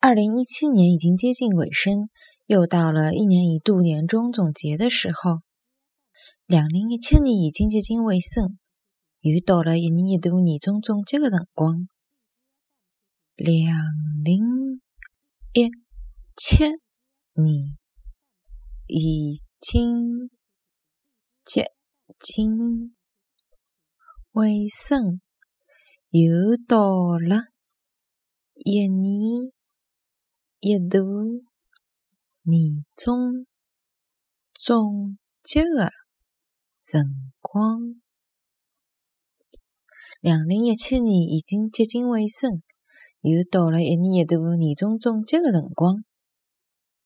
二零一七年已经接近尾声，又到了一年一度年终总结的时候。两零一七年已经接近尾声，又到了一年一度年终总结的辰光。两零一七年已经接近尾声，又到了一年。一度年终总结的辰光，两零一七年已经接近尾声，又到了一年一度年终总结的辰光。